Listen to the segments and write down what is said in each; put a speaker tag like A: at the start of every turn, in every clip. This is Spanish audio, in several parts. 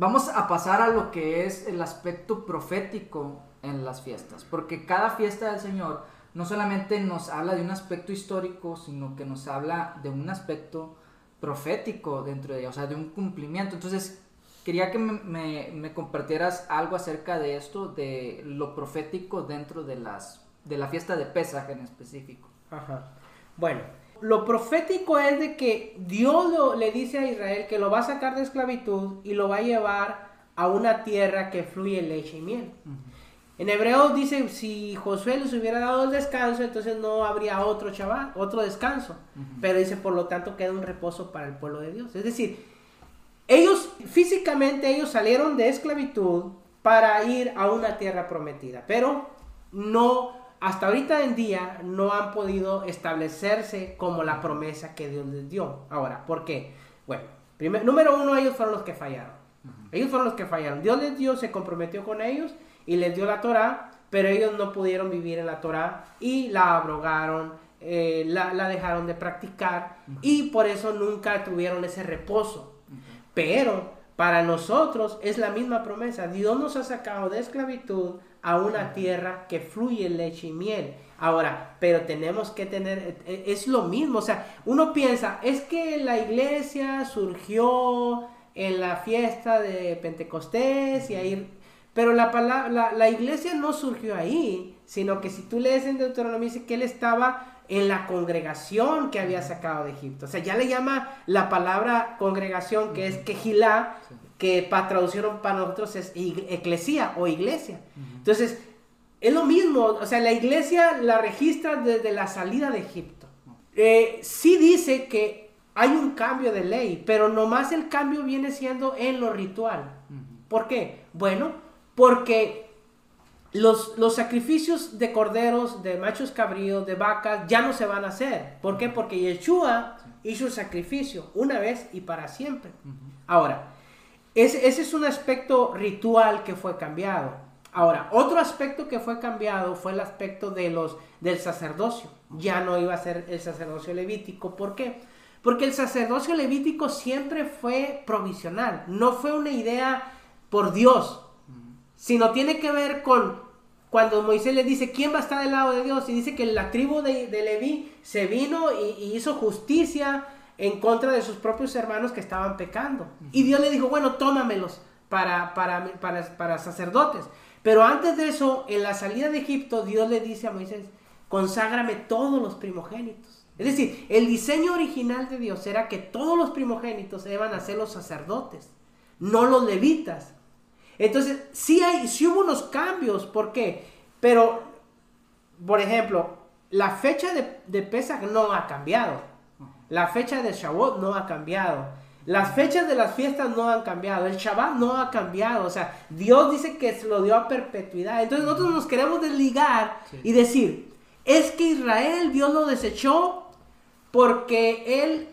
A: vamos a pasar a lo que es el aspecto profético en las fiestas, porque cada fiesta del Señor no solamente nos habla de un aspecto histórico, sino que nos habla de un aspecto profético dentro de ella, o sea, de un cumplimiento. Entonces, quería que me, compartieras algo acerca de esto, de lo profético dentro de, las, de la fiesta de Pesaj en específico.
B: Ajá. Bueno, lo profético es de que Dios le dice a Israel que lo va a sacar de esclavitud y lo va a llevar a una tierra que fluye leche y miel. En hebreo dice, si Josué les hubiera dado el descanso, entonces no habría otro chaval, otro descanso. Pero dice, por lo tanto, queda un reposo para el pueblo de Dios. Es decir, ellos, físicamente, ellos salieron de esclavitud para ir a una tierra prometida. Pero no, hasta ahorita en día, no han podido establecerse como la promesa que Dios les dio. Ahora, ¿por qué? Bueno, primer, número uno, ellos fueron los que fallaron. Ellos fueron los que fallaron. Dios les dio, se comprometió con ellos y les dio la Torah, pero ellos no pudieron vivir en la Torah y la abrogaron, eh, la, dejaron de practicar y por eso nunca tuvieron ese reposo. Pero para nosotros es la misma promesa. Dios nos ha sacado de esclavitud a una tierra que fluye leche y miel. Ahora, pero tenemos que tener, e, e, es lo mismo, o sea, uno piensa, es que la iglesia surgió en la fiesta de Pentecostés y ahí pero la, palabra, la, iglesia no surgió ahí, sino que si tú lees en Deuteronomio dice que él estaba en la congregación que había sacado de Egipto. O sea, ya le llama la palabra congregación, que es quejilá, que para traducieron para nosotros es eclesía o iglesia. Entonces, es lo mismo, o sea, la iglesia la registra desde la salida de Egipto. Eh, sí dice que hay un cambio de ley, pero nomás el cambio viene siendo en lo ritual. ¿Por qué? Bueno, porque los, los, sacrificios de corderos, de machos cabríos, de vacas, ya no se van a hacer. ¿Por qué? Porque Yeshua hizo el sacrificio una vez y para siempre. Ahora, ese, ese, es un aspecto ritual que fue cambiado. Ahora, otro aspecto que fue cambiado fue el aspecto de los, del sacerdocio. Ya no iba a ser el sacerdocio levítico. ¿Por qué? Porque el sacerdocio levítico siempre fue provisional. No fue una idea por Dios sino tiene que ver con cuando Moisés le dice quién va a estar del lado de Dios y dice que la tribu de, Leví se vino y, hizo justicia en contra de sus propios hermanos que estaban pecando. Y Dios le dijo, bueno, tómamelos para, para, para, para sacerdotes. Pero antes de eso, en la salida de Egipto, Dios le dice a Moisés, conságrame todos los primogénitos. Es decir, el diseño original de Dios era que todos los primogénitos iban a ser los sacerdotes, no los levitas. Entonces, sí, hay, sí hubo unos cambios, ¿por qué? Pero, por ejemplo, la fecha de, de Pesach no ha cambiado. La fecha de Shavuot no ha cambiado. Las fechas de las fiestas no han cambiado. El Shabbat no ha cambiado. O sea, Dios dice que se lo dio a perpetuidad. Entonces nosotros nos queremos desligar y decir, es que Israel Dios lo desechó porque él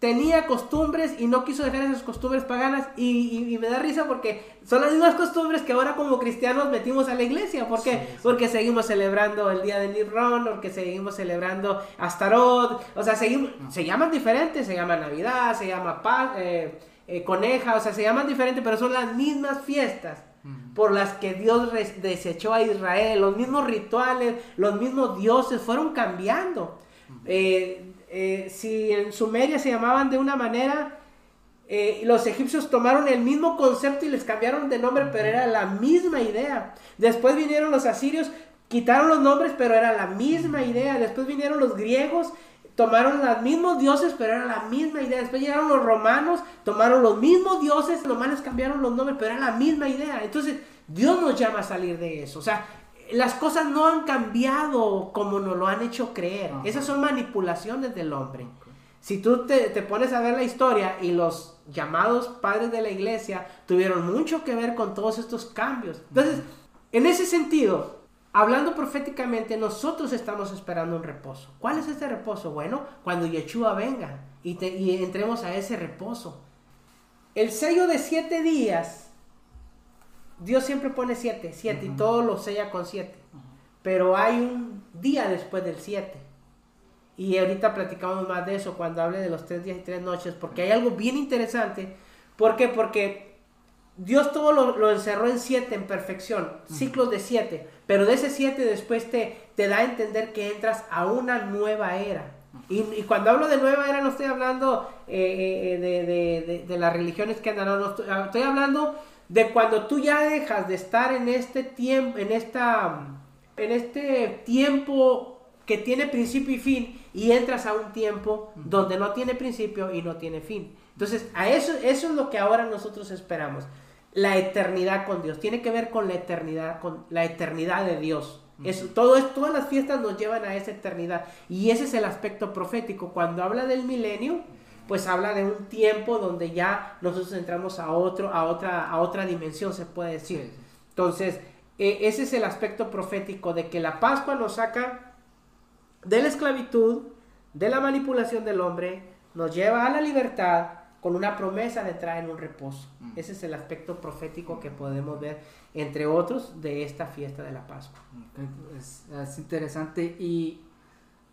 B: tenía costumbres y no quiso dejar esas costumbres paganas y, me da risa porque son las mismas costumbres que ahora como cristianos metimos a la iglesia. ¿Por qué? Porque seguimos celebrando el día de Nirron, porque seguimos celebrando Astarot, o sea, seguimos, se llaman diferentes, se llama Navidad, se llama Paz, eh, eh, Coneja, o sea, se llaman diferentes, pero son las mismas fiestas por las que Dios desechó a Israel, los mismos rituales, los mismos dioses fueron cambiando. Eh, eh, si en Sumeria se llamaban de una manera, eh, los egipcios tomaron el mismo concepto y les cambiaron de nombre, pero era la misma idea. Después vinieron los asirios, quitaron los nombres, pero era la misma idea. Después vinieron los griegos, tomaron los mismos dioses, pero era la misma idea. Después llegaron los romanos, tomaron los mismos dioses, los manes cambiaron los nombres, pero era la misma idea. Entonces, Dios nos llama a salir de eso. O sea, las cosas no han cambiado como nos lo han hecho creer. Esas son manipulaciones del hombre. Si tú te, pones a ver la historia y los llamados padres de la iglesia tuvieron mucho que ver con todos estos cambios. Entonces, en ese sentido, hablando proféticamente, nosotros estamos esperando un reposo. ¿Cuál es ese reposo? Bueno, cuando Yeshua venga y, y entremos a ese reposo. El sello de siete días Dios siempre pone siete, siete, y todo lo sella con siete. Pero hay un día después del siete. Y ahorita platicamos más de eso cuando hable de los tres días y tres noches, porque hay algo bien interesante. ¿Por qué? Porque Dios todo lo, encerró en siete en perfección, ciclos de siete, pero de ese siete después te, te da a entender que entras a una nueva era. Y, cuando hablo de nueva era no estoy hablando eh, eh, de, las religiones que andan, no, estoy, hablando de cuando tú ya dejas de estar en este tiempo, en esta, en este tiempo que tiene principio y fin y entras a un tiempo donde no tiene principio y no tiene fin. Entonces, a eso, eso es lo que ahora nosotros esperamos. La eternidad con Dios. Tiene que ver con la eternidad, con la eternidad de Dios. Eso, todo es, todas las fiestas nos llevan a esa eternidad. Y ese es el aspecto profético. Cuando habla del milenio, pues habla de un tiempo donde ya nosotros entramos a otro, a otra, a otra dimensión, se puede decir. Entonces, e, ese es el aspecto profético de que la Pascua nos saca de la esclavitud, de la manipulación del hombre, nos lleva a la libertad con una promesa de traer un reposo. Mm. Ese es el aspecto profético que podemos ver, entre otros, de esta fiesta de la Pascua.
A: Es, interesante y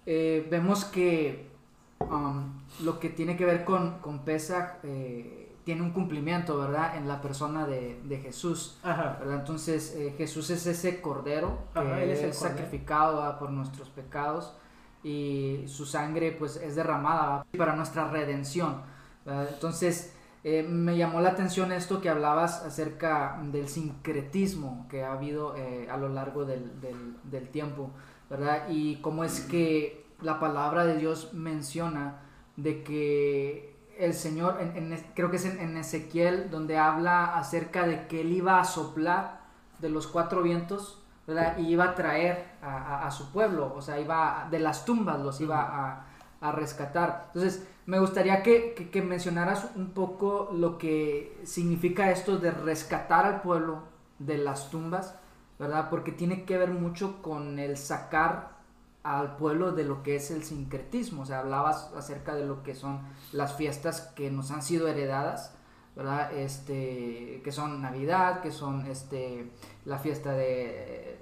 A: eh, vemos que um, lo que tiene que ver con, con Pesach eh, tiene un cumplimiento, ¿verdad? En la persona de, Jesús. Entonces eh, Jesús es ese cordero que es, sacrificado por nuestros pecados y su sangre pues es derramada para nuestra redención. Entonces, eh, me llamó la atención esto que hablabas acerca del sincretismo que ha habido eh, a lo largo del, tiempo, ¿verdad? Y cómo es que la palabra de Dios menciona de que el Señor, creo que es en, Ezequiel, donde habla acerca de que Él iba a soplar de los cuatro vientos, ¿verdad? Y iba a traer a, su pueblo, o sea, iba de las tumbas los iba a, a rescatar. Entonces, me gustaría que, mencionaras un poco lo que significa esto de rescatar al pueblo de las tumbas, ¿verdad? Porque tiene que ver mucho con el sacar al pueblo de lo que es el sincretismo. O sea, hablabas acerca de lo que son las fiestas que nos han sido heredadas, ¿verdad? Este, que son Navidad, que son este, la fiesta de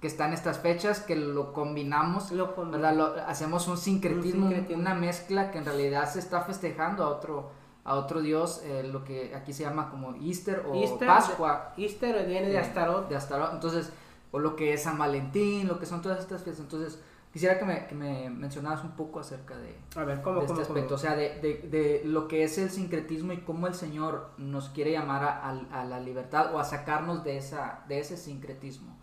A: que están estas fechas, que lo combinamos, lo, hacemos un sincretismo, una mezcla que en realidad se está festejando a otro, a otro dios, eh, lo que aquí se llama como Easter o Pascua.
B: Easter viene de Astaroth.
A: De Astaroth, entonces, o lo que es San Valentín, lo que son todas estas fiestas. Entonces, quisiera que me, que me mencionaras un poco acerca de,
B: a ver, ¿cómo,
A: este aspecto, o sea, de, de, de, lo que es el sincretismo y cómo el Señor nos quiere llamar a, a la libertad o a sacarnos de, esa, de ese sincretismo.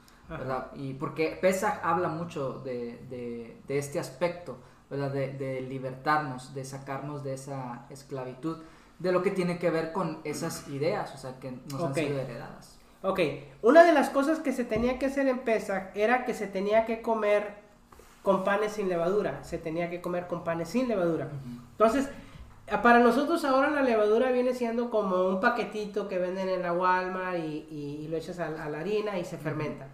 A: Y porque Pesach habla mucho de, este aspecto, ¿verdad? De, libertarnos, de sacarnos de esa esclavitud, de lo que tiene que ver con esas ideas, o sea, que nos han sido heredadas.
B: Ok, una de las cosas que se tenía que hacer en Pesach era que se tenía que comer con panes sin levadura, se tenía que comer con panes sin levadura. Entonces, para nosotros ahora la levadura viene siendo como un paquetito que venden en la Walmart y, lo echas a, la harina y se fermenta.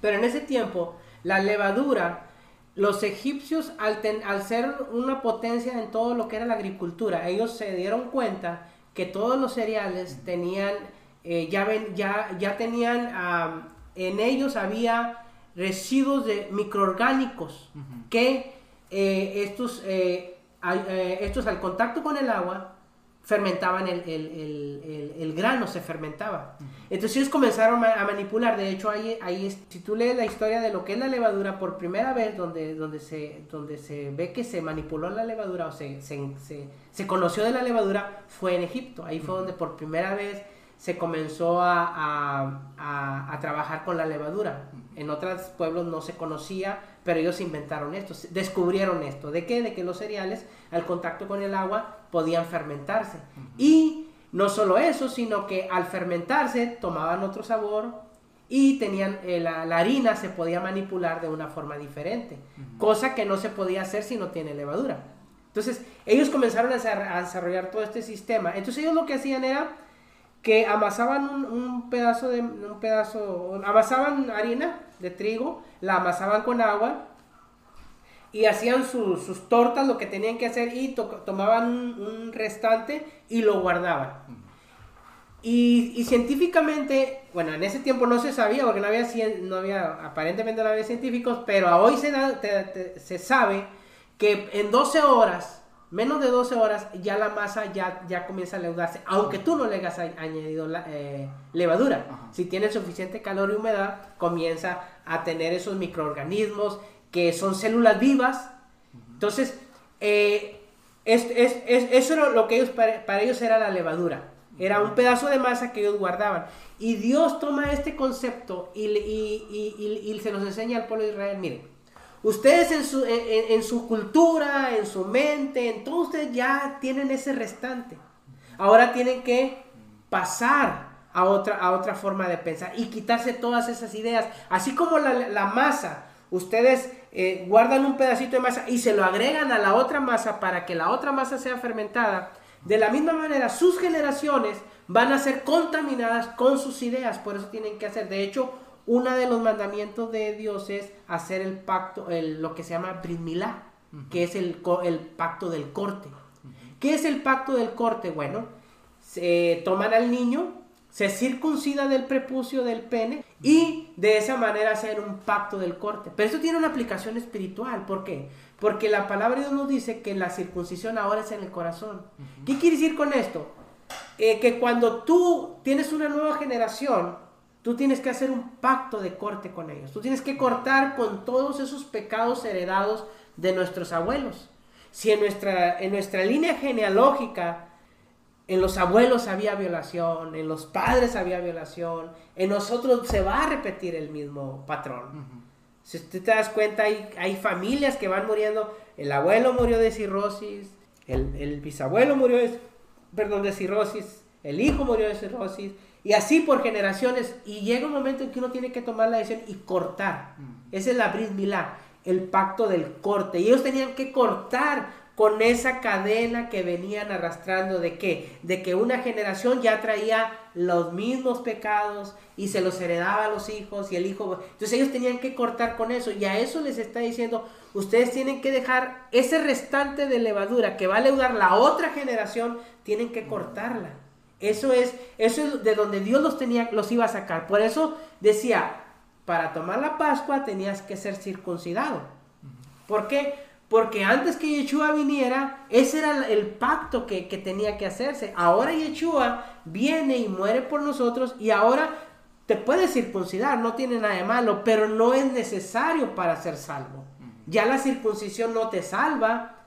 B: Pero en ese tiempo, la levadura, los egipcios, al, ser una potencia en todo lo que era la agricultura, ellos se dieron cuenta que todos los cereales tenían, eh, ya, ven, ya, ya tenían, en ellos había residuos de microorgánicos que eh, estos, eh, estos al contacto con el agua fermentaban el, el, el, grano, se fermentaba. Entonces ellos comenzaron a, manipular, de hecho ahí, ahí si tú lees la historia de lo que es la levadura, por primera vez donde, donde, se, donde se ve que se manipuló la levadura o se, se, se, conoció de la levadura, fue en Egipto, ahí fue donde por primera vez se comenzó a, a, a, trabajar con la levadura. En otros pueblos no se conocía, pero ellos inventaron esto, descubrieron esto. ¿De qué? De que los cereales al contacto con el agua podían fermentarse. Y no solo eso, sino que al fermentarse tomaban otro sabor y tenían eh, la, harina se podía manipular de una forma diferente, cosa que no se podía hacer si no tiene levadura. Entonces, ellos comenzaron a, desarrollar todo este sistema. Entonces, ellos lo que hacían era que amasaban un, pedazo de un pedazo amasaban harina de trigo, la amasaban con agua y hacían sus tortas, lo que tenían que hacer, y tomaban un, restante y lo guardaban. Y, científicamente, bueno, en ese tiempo no se sabía, porque no había, no había aparentemente no había científicos, pero hoy se, se sabe que en 12 horas menos de 12 horas, ya la masa ya, ya comienza a leudarse, aunque tú no le hayas añadido la, eh, levadura. Si tiene suficiente calor y humedad, comienza a tener esos microorganismos que son células vivas. Entonces, eh, es, eso era lo que ellos, para, ellos era la levadura. Era un pedazo de masa que ellos guardaban. Y Dios toma este concepto y, y se los enseña al pueblo de Israel. Miren, Ustedes en su, en, su cultura, en su mente, en todo ustedes ya tienen ese restante. Ahora tienen que pasar a otra, a otra forma de pensar y quitarse todas esas ideas. Así como la, masa, ustedes eh, guardan un pedacito de masa y se lo agregan a la otra masa para que la otra masa sea fermentada. De la misma manera, sus generaciones van a ser contaminadas con sus ideas. Por eso tienen que hacer. De hecho, uno de los mandamientos de Dios es hacer el pacto, el, lo que se llama Brit que es el, el, pacto del corte. ¿Qué es el pacto del corte? Bueno, se toman al niño, se circuncida del prepucio del pene y de esa manera hacer un pacto del corte. Pero esto tiene una aplicación espiritual. ¿Por qué? Porque la palabra de Dios nos dice que la circuncisión ahora es en el corazón. ¿Qué quiere decir con esto? Eh, que cuando tú tienes una nueva generación, Tú tienes que hacer un pacto de corte con ellos. Tú tienes que cortar con todos esos pecados heredados de nuestros abuelos. Si en nuestra, en nuestra línea genealógica, en los abuelos había violación, en los padres había violación, en nosotros se va a repetir el mismo patrón. Si usted te das cuenta, hay, hay familias que van muriendo. El abuelo murió de cirrosis, el, el bisabuelo murió de, perdón, de cirrosis, el hijo murió de cirrosis, y así por generaciones. Y llega un momento en que uno tiene que tomar la decisión y cortar. Mm. Ese es la Brit Milá, el pacto del corte. Y ellos tenían que cortar con esa cadena que venían arrastrando de qué? De que una generación ya traía los mismos pecados y se los heredaba a los hijos y el hijo. Entonces ellos tenían que cortar con eso y a eso les está diciendo, ustedes tienen que dejar ese restante de levadura que va a leudar la otra generación, tienen que cortarla. Eso es, eso es de donde Dios los tenía, los iba a sacar. Por eso decía, para tomar la Pascua tenías que ser circuncidado. ¿Por qué? Porque antes que Yeshua viniera, ese era el pacto que, tenía que hacerse. Ahora Yeshua viene y muere por nosotros y ahora te puedes circuncidar, no tiene nada de malo, pero no es necesario para ser salvo. Ya la circuncisión no te salva,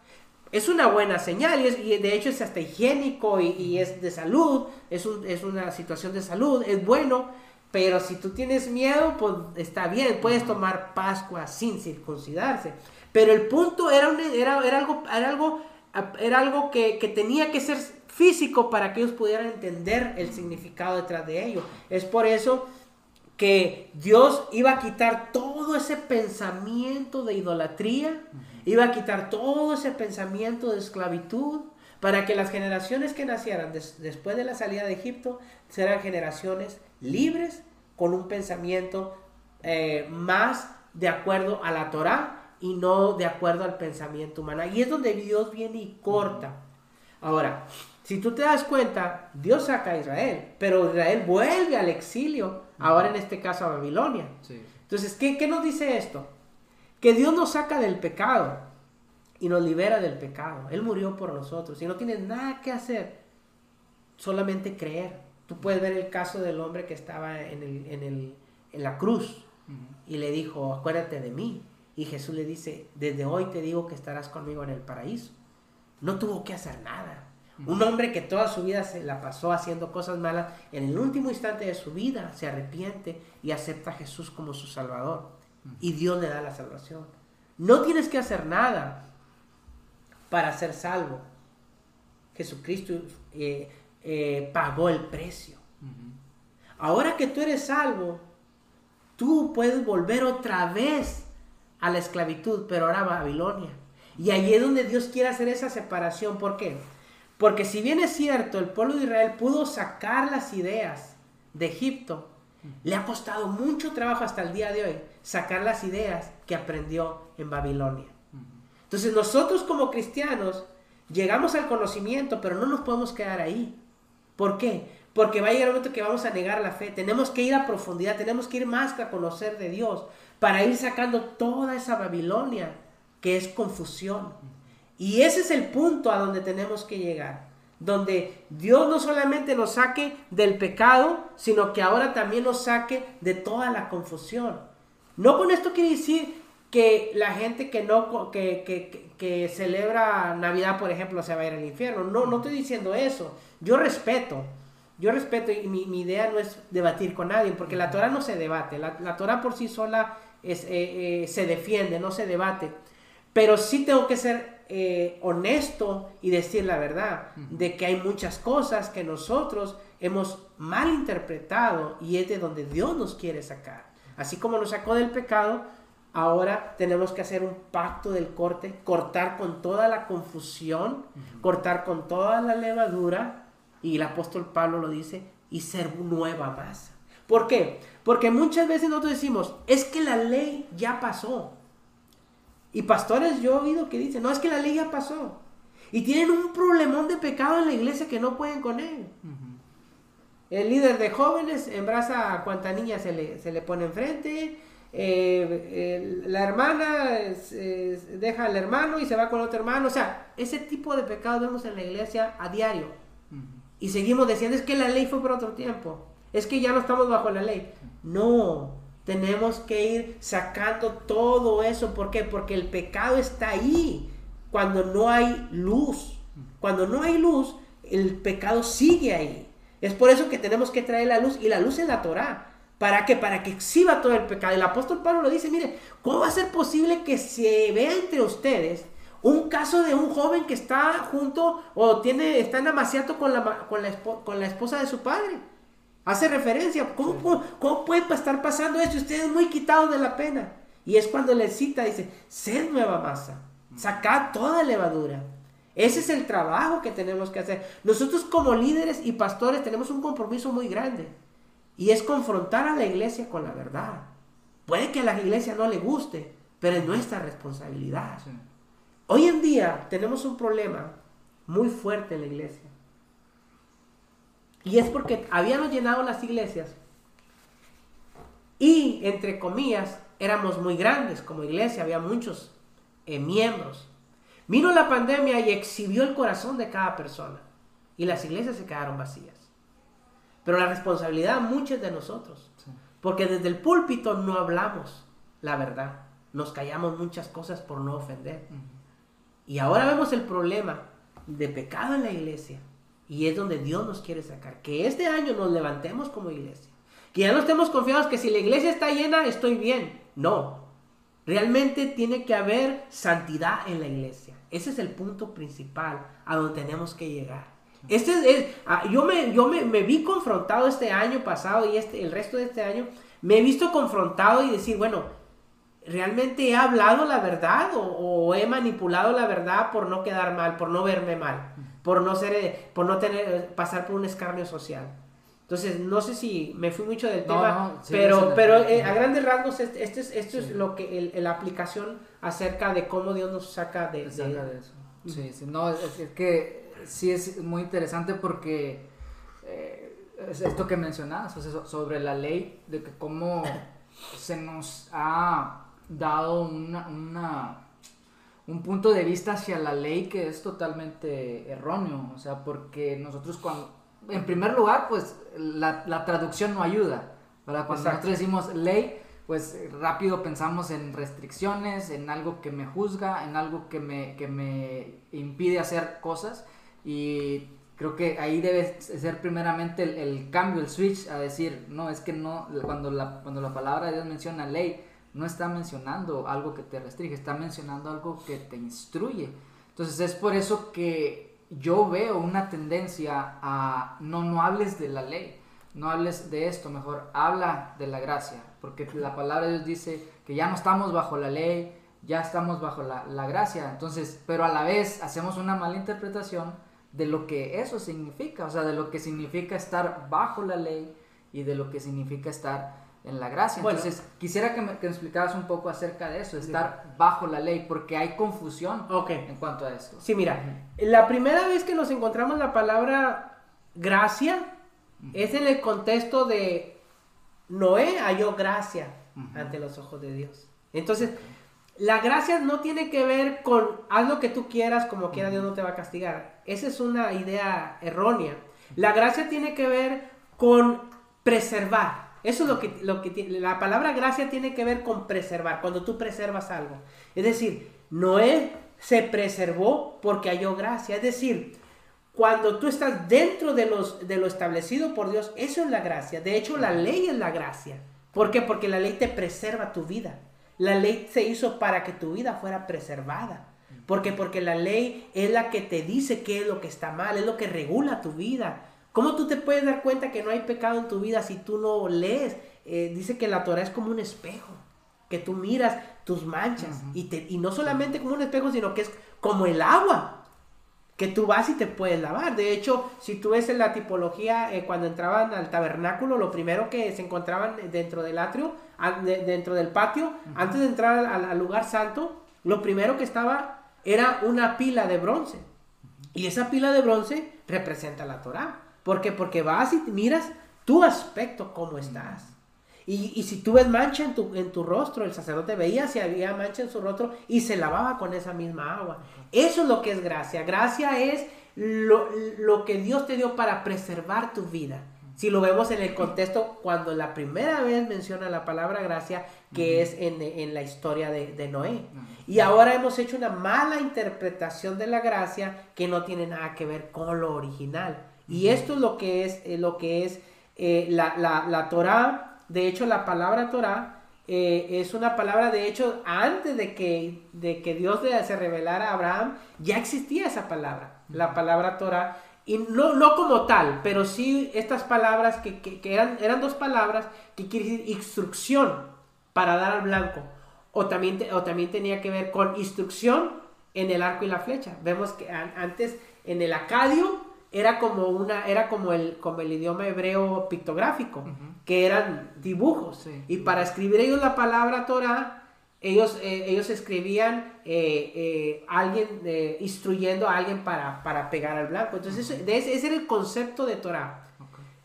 B: es una buena señal y, de hecho es hasta higiénico y, es de salud, es, una situación de salud, es bueno, pero si tú tienes miedo, pues está bien, puedes tomar Pascua sin circuncidarse. Pero el punto era, era, algo, era algo, era algo que, que, tenía que ser físico para que ellos pudieran entender el significado detrás de ello. Es por eso que Dios iba a quitar todo ese pensamiento de idolatría Iba a quitar todo ese pensamiento de esclavitud para que las generaciones que nacieran después de la salida de Egipto serán generaciones libres con un pensamiento eh, más de acuerdo a la Torah y no de acuerdo al pensamiento humano. Y es donde Dios viene y corta. Ahora, si tú te das cuenta, Dios saca a Israel, pero Israel vuelve al exilio, ahora en este caso a Babilonia. Entonces, ¿qué, ¿qué nos dice esto? que Dios nos saca del pecado y nos libera del pecado. Él murió por nosotros y no tienes nada que hacer, solamente creer. Tú puedes ver el caso del hombre que estaba en, el, en, la cruz y le dijo, acuérdate de mí. Y Jesús le dice, desde hoy te digo que estarás conmigo en el paraíso. No tuvo que hacer nada. Un hombre que toda su vida se la pasó haciendo cosas malas, en el último instante de su vida se arrepiente y acepta a Jesús como su Salvador y Dios le da la salvación. No tienes que hacer nada para ser salvo. Jesucristo eh, eh, pagó el precio. Ahora que tú eres salvo, tú puedes volver otra vez a la esclavitud, pero ahora a Babilonia. Y ahí es donde Dios quiere hacer esa separación. ¿Por qué? Porque si bien es cierto, el pueblo de Israel pudo sacar las ideas de Egipto, le ha costado mucho trabajo hasta el día de hoy sacar las ideas que aprendió en Babilonia. Entonces nosotros como cristianos llegamos al conocimiento, pero no nos podemos quedar ahí. ¿Por qué? Porque va a llegar el momento que vamos a negar la fe. Tenemos que ir a profundidad, tenemos que ir más a conocer de Dios para ir sacando toda esa Babilonia que es confusión. Y ese es el punto a donde tenemos que llegar. Donde Dios no solamente nos saque del pecado, sino que ahora también nos saque de toda la confusión. No con esto quiere decir que la gente que no que, que, que, celebra Navidad, por ejemplo, se va a ir al infierno. No, no estoy diciendo eso. Yo respeto. Yo respeto y mi, mi idea no es debatir con nadie, porque la Torah no se debate. La, la Torah por sí sola es, eh, eh, se defiende, no se debate. Pero sí tengo que ser eh, honesto y decir la verdad, de que hay muchas cosas que nosotros hemos mal interpretado y es de donde Dios nos quiere sacar. Así como nos sacó del pecado, ahora tenemos que hacer un pacto del corte, cortar con toda la confusión, cortar con toda la levadura, y el apóstol Pablo lo dice, y ser nueva masa. ¿Por qué? Porque muchas veces nosotros decimos, es que la ley ya pasó. Y pastores yo he oído que dicen, no, es que la ley ya pasó. Y tienen un problemón de pecado en la iglesia que no pueden con él. El líder de jóvenes embraza a cuanta niña se le, se le pone enfrente. Eh, la hermana deja al hermano y se va con otro hermano. O sea, ese tipo de pecado vemos en la iglesia a diario. Y seguimos diciendo, es que la ley fue por otro tiempo. Es que ya no estamos bajo la ley. No, tenemos que ir sacando todo eso. ¿Por qué? Porque el pecado está ahí cuando no hay luz. Cuando no hay luz, el pecado sigue ahí. Es por eso que tenemos que traer la luz y la luz es la Torah. ¿Para qué? Para que exhiba todo el pecado. El apóstol Pablo lo dice, mire, ¿cómo va a ser posible que se vea entre ustedes un caso de un joven que está junto o tiene, está en con la, con con la esposa de su padre? Hace referencia, ¿cómo, ¿cómo, puede estar pasando esto? Ustedes muy quitados de la pena. Y es cuando le cita, dice, sed nueva masa, sacad toda levadura. Ese es el trabajo que tenemos que hacer. Nosotros como líderes y pastores tenemos un compromiso muy grande. Y es confrontar a la iglesia con la verdad. Puede que a la iglesia no le guste, pero es nuestra responsabilidad. Hoy en día tenemos un problema muy fuerte en la iglesia. Y es porque habíamos llenado las iglesias y, entre comillas, éramos muy grandes como iglesia, había muchos eh, miembros. Vino la pandemia y exhibió el corazón de cada persona y las iglesias se quedaron vacías. Pero la responsabilidad muchos de nosotros, porque desde el púlpito no hablamos la verdad, nos callamos muchas cosas por no ofender. Y ahora vemos el problema de pecado en la iglesia y es donde Dios nos quiere sacar. Que este año nos levantemos como iglesia. Que ya no estemos confiados que si la iglesia está llena, estoy bien. No. Realmente tiene que haber santidad en la iglesia. Ese es el punto principal a donde tenemos que llegar. Este es, ah, yo me, yo me, vi confrontado este año pasado y este, el resto de este año. Me he visto confrontado y decir, bueno, ¿realmente he hablado la verdad o, o he manipulado la verdad por no quedar mal, por no verme mal? por no ser, eh, por no tener, eh, pasar por un escarnio social. Entonces, no sé si me fui mucho del tema, pero, pero eh, a grandes rasgos, este, este es, esto es lo que la aplicación acerca de cómo Dios nos saca de,
A: eso. Sí, sí, no, es, que sí es muy interesante porque es esto que mencionabas, sobre la ley, de que cómo se nos ha dado una, una un punto de vista hacia la ley que es totalmente erróneo, o sea, porque nosotros cuando, en primer lugar, pues la, la traducción no ayuda, ¿verdad? Cuando nosotros decimos ley, pues rápido pensamos en restricciones, en algo que me juzga, en algo que me, que me impide hacer cosas y creo que ahí debe ser primeramente el, el, cambio, el switch a decir, no, es que no, cuando la, cuando la palabra de Dios menciona ley, no está mencionando algo que te restringe, está mencionando algo que te instruye. Entonces es por eso que yo veo una tendencia a no, no hables de la ley, no hables de esto, mejor habla de la gracia, porque la palabra de Dios dice que ya no estamos bajo la ley, ya estamos bajo la, la gracia, entonces, pero a la vez hacemos una mala interpretación de lo que eso significa, o sea, de lo que significa estar bajo la ley y de lo que significa estar en la gracia. Entonces, quisiera que me, que explicaras un poco acerca de eso, estar bajo la ley, porque hay confusión en cuanto a esto.
B: Sí, mira, la primera vez que nos encontramos la palabra gracia es en el contexto de Noé halló gracia ante los ojos de Dios. Entonces, la gracia no tiene que ver con haz lo que tú quieras, como quiera Dios no te va a castigar. Esa es una idea errónea. La gracia tiene que ver con preservar. Eso es lo que, la palabra gracia tiene que ver con preservar, cuando tú preservas algo. Es decir, Noé se preservó porque halló gracia. Es decir, cuando tú estás dentro de, los, de lo establecido por Dios, eso es la gracia. De hecho, la ley es la gracia. ¿Por qué? Porque la ley te preserva tu vida. La ley se hizo para que tu vida fuera preservada. Porque Porque la ley es la que te dice qué es lo que está mal, es lo que regula tu vida. ¿Cómo tú te puedes dar cuenta que no hay pecado en tu vida si tú no lees? Eh, dice que la Torah es como un espejo, que tú miras tus manchas y, te, y no solamente como un espejo, sino que es como el agua que tú vas y te puedes lavar. De hecho, si tú ves en la tipología, eh, cuando entraban al tabernáculo, lo primero que se encontraban dentro del atrio, dentro del patio, antes de entrar al, lugar santo, lo primero que estaba era una pila de bronce. Y esa pila de bronce representa la Torah. ¿Por qué? Porque vas y miras tu aspecto, cómo estás. Y, si tú ves mancha en tu, en tu rostro, el sacerdote veía si había mancha en su rostro y se lavaba con esa misma agua. Eso es lo que es gracia. Gracia es lo, que Dios te dio para preservar tu vida. Si lo vemos en el contexto, cuando la primera vez menciona la palabra gracia, que es en, la historia de, Noé. Y ahora hemos hecho una mala interpretación de la gracia que no tiene nada que ver con lo original. Y esto es lo que es, eh, lo que es eh, la, la, la Torah de hecho, la palabra Torah eh, es una palabra, de hecho, antes de que, de que Dios se revelara a Abraham, ya existía esa palabra, la palabra Torah. Y no, no como tal, pero sí estas palabras que, que, eran, eran dos palabras que quiere decir instrucción para dar al blanco. O también, o también tenía que ver con instrucción en el arco y la flecha. Vemos que antes en el acadio era como una era como el como el idioma hebreo pictográfico que eran dibujos. Y para escribir ellos la palabra Torah ellos eh, ellos escribían eh, eh, alguien instruyendo a alguien para, para pegar al blanco. Entonces ese, era el concepto de Torah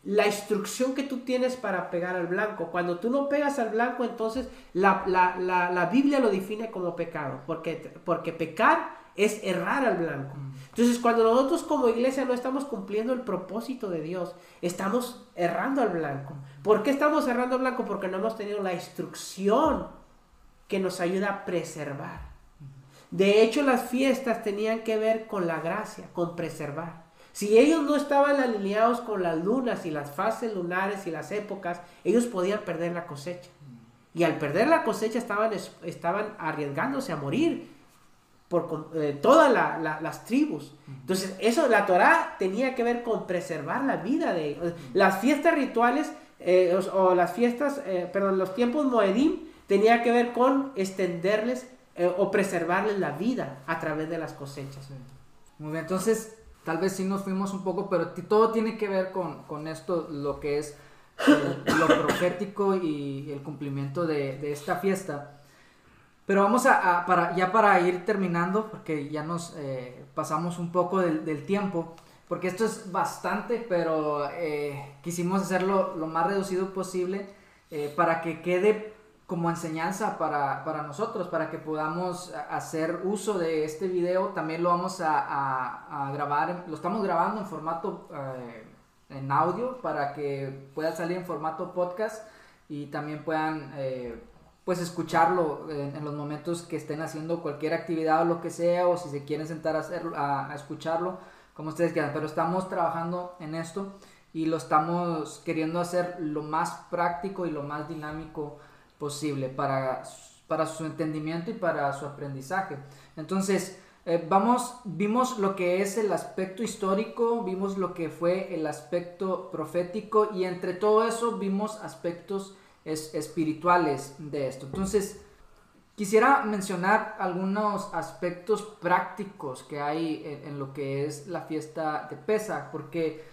B: la instrucción que tú tienes para pegar al blanco. Cuando tú no pegas al blanco entonces la, la, la, la Biblia lo define como pecado. Porque porque pecar es errar al blanco. Entonces, cuando nosotros como iglesia no estamos cumpliendo el propósito de Dios, estamos errando al blanco. ¿Por qué estamos errando al blanco? Porque no hemos tenido la instrucción que nos ayuda a preservar. De hecho, las fiestas tenían que ver con la gracia, con preservar. Si ellos no estaban alineados con las lunas y las fases lunares y las épocas, ellos podían perder la cosecha. Y al perder la cosecha estaban, estaban arriesgándose a morir por eh, todas las tribus. Entonces, eso, la Torah tenía que ver con preservar la vida de Las fiestas rituales eh, o, las fiestas, eh, perdón, los tiempos Moedim tenía que ver con extenderles o preservarles la vida a través de las cosechas.
A: Muy bien, entonces, tal vez sí nos fuimos un poco, pero todo tiene que ver con, esto, lo que es lo profético y el cumplimiento de, de esta fiesta. Pero vamos a, para, ya para ir terminando, porque ya nos eh, pasamos un poco del, tiempo, porque esto es bastante, pero eh, quisimos hacerlo lo más reducido posible eh, para que quede como enseñanza para, para, nosotros, para que podamos hacer uso de este video. También lo vamos a, a grabar, lo estamos grabando en formato en audio para que pueda salir en formato podcast y también puedan pues escucharlo en, los momentos que estén haciendo cualquier actividad o lo que sea, o si se quieren sentar a, hacer, a, escucharlo, como ustedes quieran. Pero estamos trabajando en esto y lo estamos queriendo hacer lo más práctico y lo más dinámico posible para, para su entendimiento y para su aprendizaje. Entonces, eh, vamos, vimos lo que es el aspecto histórico, vimos lo que fue el aspecto profético y entre todo eso vimos aspectos es, espirituales de esto. Entonces, quisiera mencionar algunos aspectos prácticos que hay en, lo que es la fiesta de Pesach, porque